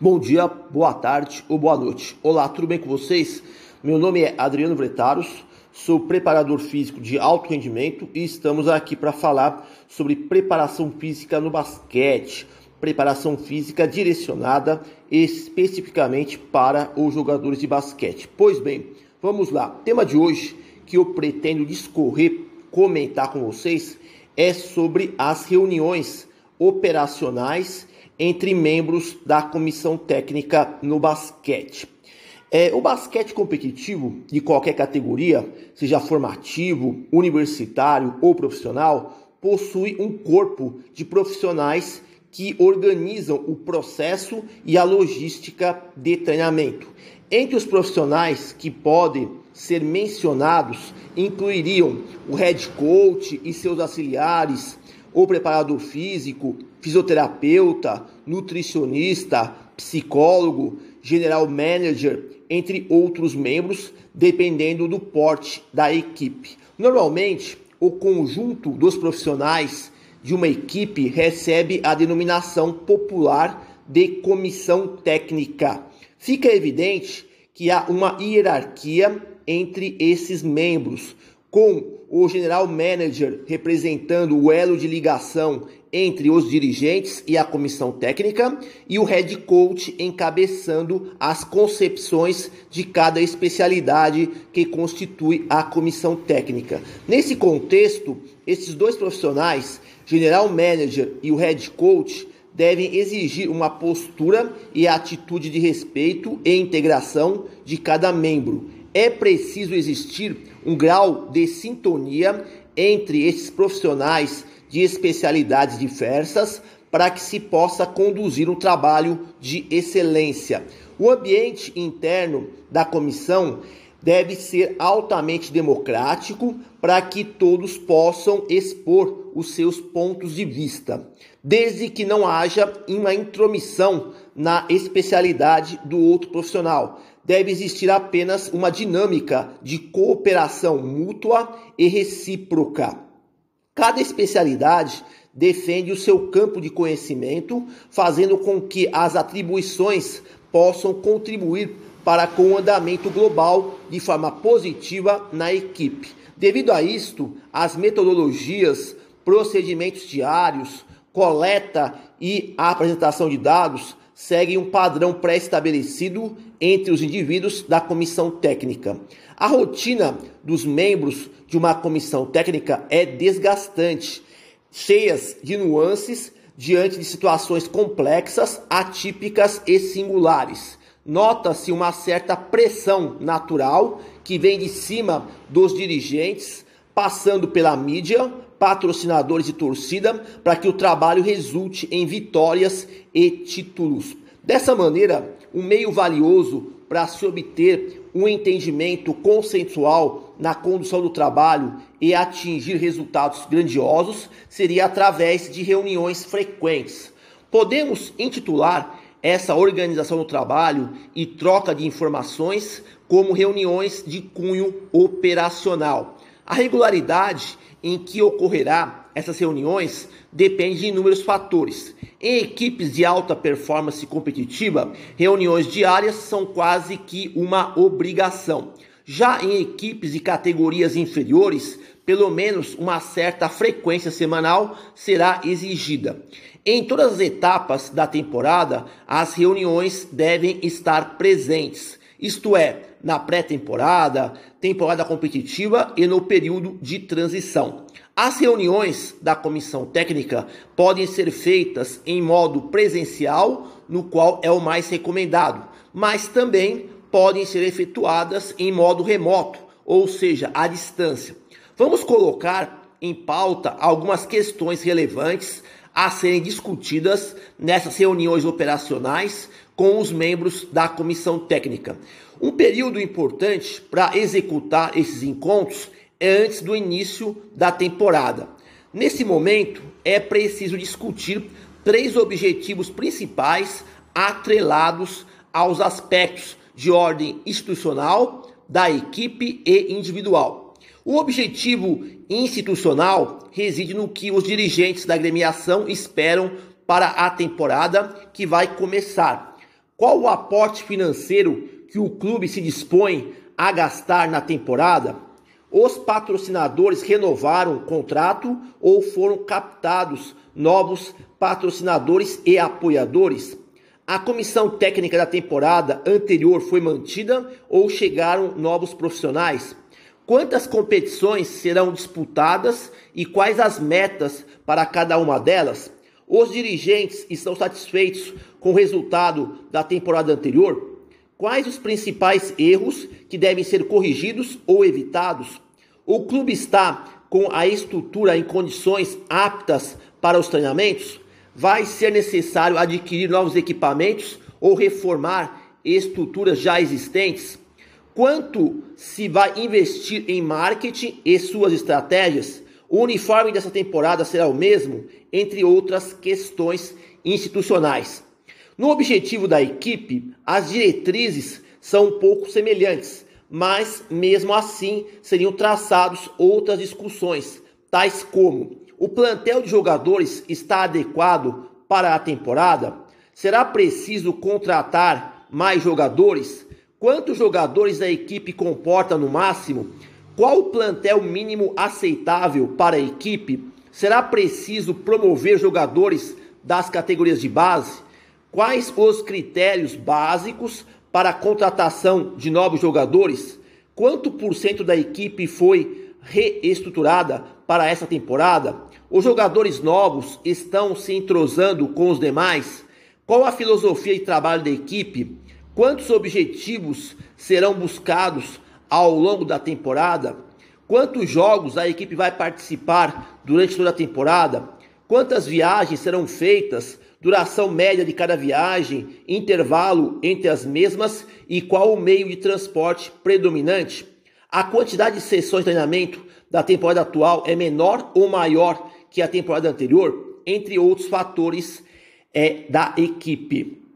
Bom dia, boa tarde ou boa noite. Olá, tudo bem com vocês? Meu nome é Adriano Vretaros, sou preparador físico de alto rendimento e estamos aqui para falar sobre preparação física no basquete. Preparação física direcionada especificamente para os jogadores de basquete. Pois bem, vamos lá. tema de hoje que eu pretendo discorrer, comentar com vocês é sobre as reuniões operacionais entre membros da comissão técnica no basquete. É, o basquete competitivo de qualquer categoria, seja formativo, universitário ou profissional, possui um corpo de profissionais que organizam o processo e a logística de treinamento. Entre os profissionais que podem ser mencionados incluiriam o head coach e seus auxiliares, ou preparador físico, fisioterapeuta, nutricionista, psicólogo, general manager, entre outros membros, dependendo do porte da equipe. Normalmente, o conjunto dos profissionais de uma equipe recebe a denominação popular de comissão técnica. Fica evidente que há uma hierarquia entre esses membros, com o general manager representando o elo de ligação entre os dirigentes e a comissão técnica e o head coach encabeçando as concepções de cada especialidade que constitui a comissão técnica. Nesse contexto, esses dois profissionais, general manager e o head coach, devem exigir uma postura e atitude de respeito e integração de cada membro é preciso existir um grau de sintonia entre esses profissionais de especialidades diversas para que se possa conduzir um trabalho de excelência. O ambiente interno da comissão deve ser altamente democrático para que todos possam expor os seus pontos de vista, desde que não haja uma intromissão na especialidade do outro profissional. Deve existir apenas uma dinâmica de cooperação mútua e recíproca. Cada especialidade defende o seu campo de conhecimento, fazendo com que as atribuições possam contribuir para com o andamento global de forma positiva na equipe. Devido a isto, as metodologias, procedimentos diários, coleta e apresentação de dados seguem um padrão pré-estabelecido entre os indivíduos da comissão técnica. A rotina dos membros de uma comissão técnica é desgastante, cheias de nuances diante de situações complexas, atípicas e singulares. Nota-se uma certa pressão natural que vem de cima dos dirigentes, passando pela mídia, patrocinadores e torcida para que o trabalho resulte em vitórias e títulos. Dessa maneira, um meio valioso para se obter um entendimento consensual na condução do trabalho e atingir resultados grandiosos seria através de reuniões frequentes. Podemos intitular essa organização do trabalho e troca de informações como reuniões de cunho operacional. A regularidade em que ocorrerá essas reuniões depende de inúmeros fatores. Em equipes de alta performance competitiva, reuniões diárias são quase que uma obrigação. Já em equipes de categorias inferiores, pelo menos uma certa frequência semanal será exigida. Em todas as etapas da temporada, as reuniões devem estar presentes, isto é, na pré-temporada, temporada competitiva e no período de transição. As reuniões da comissão técnica podem ser feitas em modo presencial, no qual é o mais recomendado, mas também podem ser efetuadas em modo remoto, ou seja, à distância. Vamos colocar em pauta algumas questões relevantes a serem discutidas nessas reuniões operacionais com os membros da comissão técnica. Um período importante para executar esses encontros é antes do início da temporada. Nesse momento, é preciso discutir três objetivos principais atrelados aos aspectos de ordem institucional, da equipe e individual. O objetivo institucional reside no que os dirigentes da agremiação esperam para a temporada que vai começar. Qual o aporte financeiro que o clube se dispõe a gastar na temporada? Os patrocinadores renovaram o contrato ou foram captados novos patrocinadores e apoiadores? A comissão técnica da temporada anterior foi mantida ou chegaram novos profissionais? Quantas competições serão disputadas e quais as metas para cada uma delas? Os dirigentes estão satisfeitos com o resultado da temporada anterior? Quais os principais erros que devem ser corrigidos ou evitados? O clube está com a estrutura em condições aptas para os treinamentos? Vai ser necessário adquirir novos equipamentos ou reformar estruturas já existentes? Quanto se vai investir em marketing e suas estratégias? O uniforme dessa temporada será o mesmo, entre outras questões institucionais. No objetivo da equipe, as diretrizes são um pouco semelhantes, mas mesmo assim seriam traçados outras discussões, tais como: o plantel de jogadores está adequado para a temporada? Será preciso contratar mais jogadores? Quantos jogadores a equipe comporta no máximo? Qual o plantel mínimo aceitável para a equipe? Será preciso promover jogadores das categorias de base? Quais os critérios básicos para a contratação de novos jogadores? Quanto por cento da equipe foi reestruturada para essa temporada? Os jogadores novos estão se entrosando com os demais? Qual a filosofia de trabalho da equipe? Quantos objetivos serão buscados ao longo da temporada? Quantos jogos a equipe vai participar durante toda a temporada? Quantas viagens serão feitas duração média de cada viagem, intervalo entre as mesmas e qual o meio de transporte predominante. A quantidade de sessões de treinamento da temporada atual é menor ou maior que a temporada anterior, entre outros fatores é, da equipe.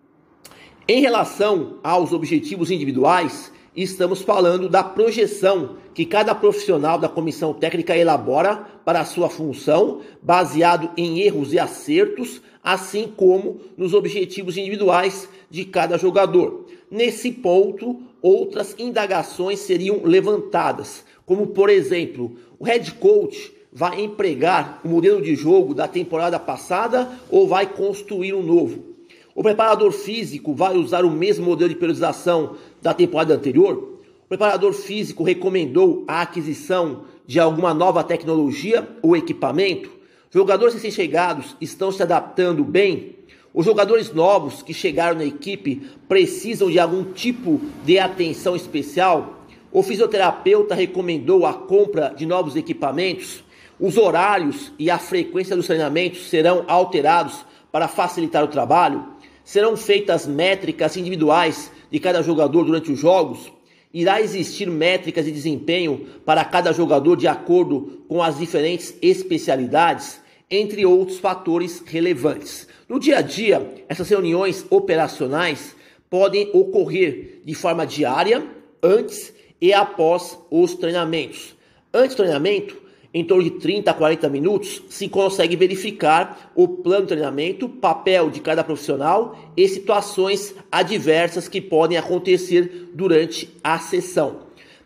Em relação aos objetivos individuais, estamos falando da projeção que cada profissional da comissão técnica elabora para a sua função, baseado em erros e acertos, assim como nos objetivos individuais de cada jogador. Nesse ponto, outras indagações seriam levantadas, como por exemplo, o head coach vai empregar o modelo de jogo da temporada passada ou vai construir um novo? O preparador físico vai usar o mesmo modelo de periodização da temporada anterior? O preparador físico recomendou a aquisição de alguma nova tecnologia ou equipamento? Jogadores recém-chegados estão se adaptando bem? Os jogadores novos que chegaram na equipe precisam de algum tipo de atenção especial? O fisioterapeuta recomendou a compra de novos equipamentos? Os horários e a frequência dos treinamentos serão alterados para facilitar o trabalho? Serão feitas métricas individuais de cada jogador durante os jogos? Irá existir métricas de desempenho para cada jogador de acordo com as diferentes especialidades, entre outros fatores relevantes. No dia a dia, essas reuniões operacionais podem ocorrer de forma diária, antes e após os treinamentos. Antes do treinamento, em torno de 30 a 40 minutos, se consegue verificar o plano de treinamento, papel de cada profissional e situações adversas que podem acontecer durante a sessão,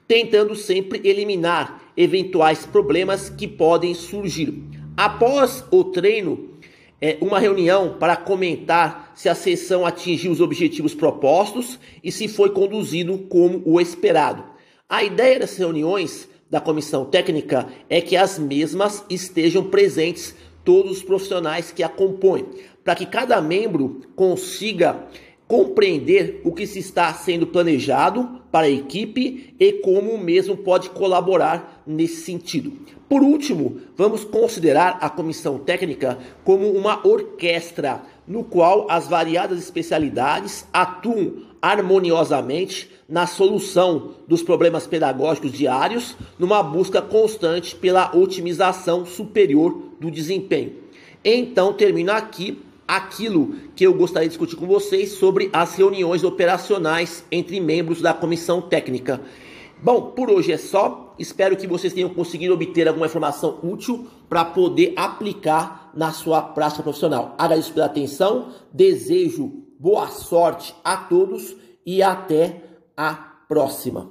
tentando sempre eliminar eventuais problemas que podem surgir. Após o treino, é uma reunião para comentar se a sessão atingiu os objetivos propostos e se foi conduzido como o esperado. A ideia dessas reuniões da comissão técnica é que as mesmas estejam presentes todos os profissionais que a compõem, para que cada membro consiga compreender o que se está sendo planejado para a equipe e como o mesmo pode colaborar nesse sentido. Por último, vamos considerar a comissão técnica como uma orquestra no qual as variadas especialidades atuam harmoniosamente na solução dos problemas pedagógicos diários, numa busca constante pela otimização superior do desempenho. Então, termino aqui aquilo que eu gostaria de discutir com vocês sobre as reuniões operacionais entre membros da comissão técnica. Bom, por hoje é só. Espero que vocês tenham conseguido obter alguma informação útil para poder aplicar na sua prática profissional. Agradeço pela atenção, desejo boa sorte a todos e até a próxima.